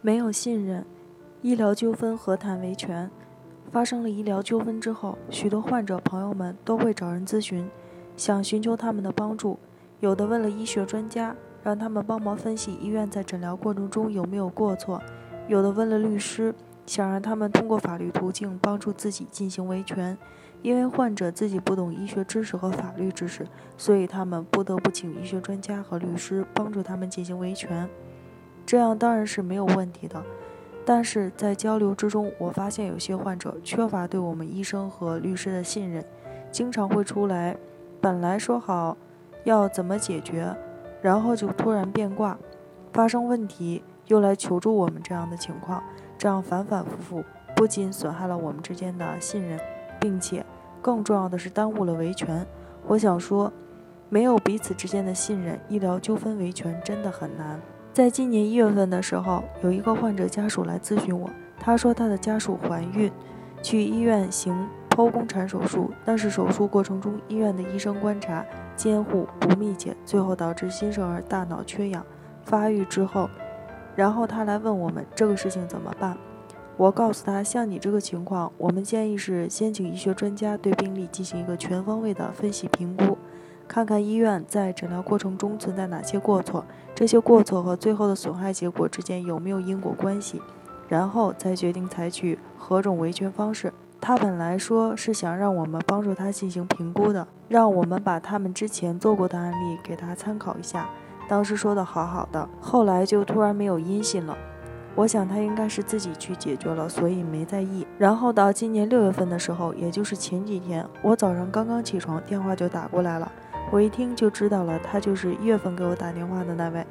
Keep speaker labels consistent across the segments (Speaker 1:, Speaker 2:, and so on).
Speaker 1: 没有信任，医疗纠纷何谈维权？发生了医疗纠纷之后，许多患者朋友们都会找人咨询，想寻求他们的帮助。有的问了医学专家，让他们帮忙分析医院在诊疗过程中有没有过错；有的问了律师，想让他们通过法律途径帮助自己进行维权。因为患者自己不懂医学知识和法律知识，所以他们不得不请医学专家和律师帮助他们进行维权。这样当然是没有问题的，但是在交流之中，我发现有些患者缺乏对我们医生和律师的信任，经常会出来，本来说好要怎么解决，然后就突然变卦，发生问题又来求助我们这样的情况，这样反反复复，不仅损害了我们之间的信任。并且，更重要的是耽误了维权。我想说，没有彼此之间的信任，医疗纠纷维权真的很难。在今年一月份的时候，有一个患者家属来咨询我，他说他的家属怀孕，去医院行剖宫产手术，但是手术过程中医院的医生观察监护不密切，最后导致新生儿大脑缺氧发育之后，然后他来问我们这个事情怎么办。我告诉他，像你这个情况，我们建议是先请医学专家对病例进行一个全方位的分析评估，看看医院在诊疗过程中存在哪些过错，这些过错和最后的损害结果之间有没有因果关系，然后再决定采取何种维权方式。他本来说是想让我们帮助他进行评估的，让我们把他们之前做过的案例给他参考一下。当时说的好好的，后来就突然没有音信了。我想他应该是自己去解决了，所以没在意。然后到今年六月份的时候，也就是前几天，我早上刚刚起床，电话就打过来了。我一听就知道了，他就是一月份给我打电话的那位。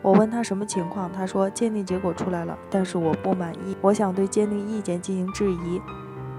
Speaker 1: 我问他什么情况，他说鉴定结果出来了，但是我不满意，我想对鉴定意见进行质疑。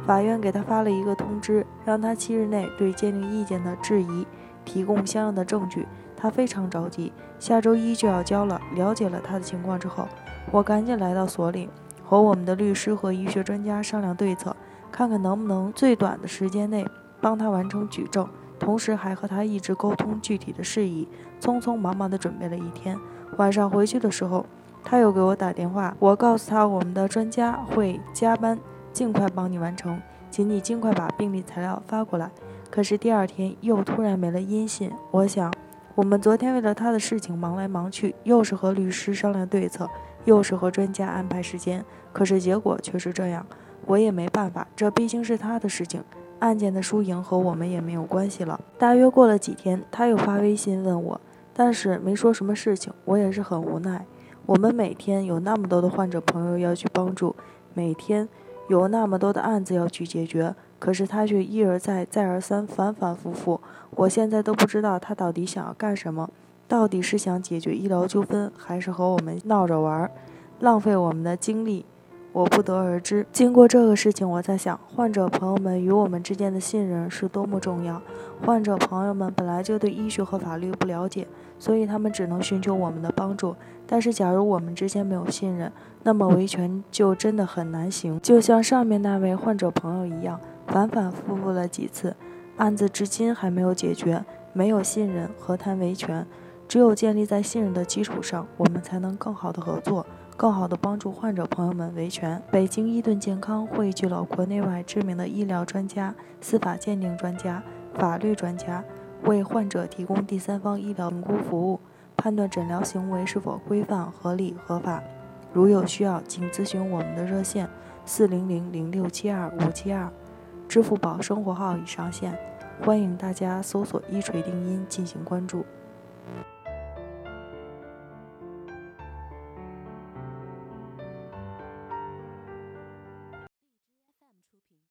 Speaker 1: 法院给他发了一个通知，让他七日内对鉴定意见的质疑提供相应的证据。他非常着急，下周一就要交了。了解了他的情况之后。我赶紧来到所里，和我们的律师和医学专家商量对策，看看能不能最短的时间内帮他完成举证，同时还和他一直沟通具体的事宜。匆匆忙忙地准备了一天，晚上回去的时候，他又给我打电话，我告诉他我们的专家会加班，尽快帮你完成，请你尽快把病历材料发过来。可是第二天又突然没了音信，我想，我们昨天为了他的事情忙来忙去，又是和律师商量对策。又是和专家安排时间，可是结果却是这样，我也没办法，这毕竟是他的事情，案件的输赢和我们也没有关系了。大约过了几天，他又发微信问我，但是没说什么事情，我也是很无奈。我们每天有那么多的患者朋友要去帮助，每天有那么多的案子要去解决，可是他却一而再、再而三、反反复复，我现在都不知道他到底想要干什么。到底是想解决医疗纠纷，还是和我们闹着玩儿，浪费我们的精力？我不得而知。经过这个事情，我在想，患者朋友们与我们之间的信任是多么重要。患者朋友们本来就对医学和法律不了解，所以他们只能寻求我们的帮助。但是，假如我们之间没有信任，那么维权就真的很难行。就像上面那位患者朋友一样，反反复复了几次，案子至今还没有解决。没有信任，何谈维权？只有建立在信任的基础上，我们才能更好的合作，更好的帮助患者朋友们维权。北京伊顿健康汇聚了国内外知名的医疗专家、司法鉴定专家、法律专家，为患者提供第三方医疗评估服务，判断诊疗行为是否规范、合理、合法。如有需要，请咨询我们的热线：四零零零六七二五七二，支付宝生活号已上线，欢迎大家搜索“一锤定音”进行关注。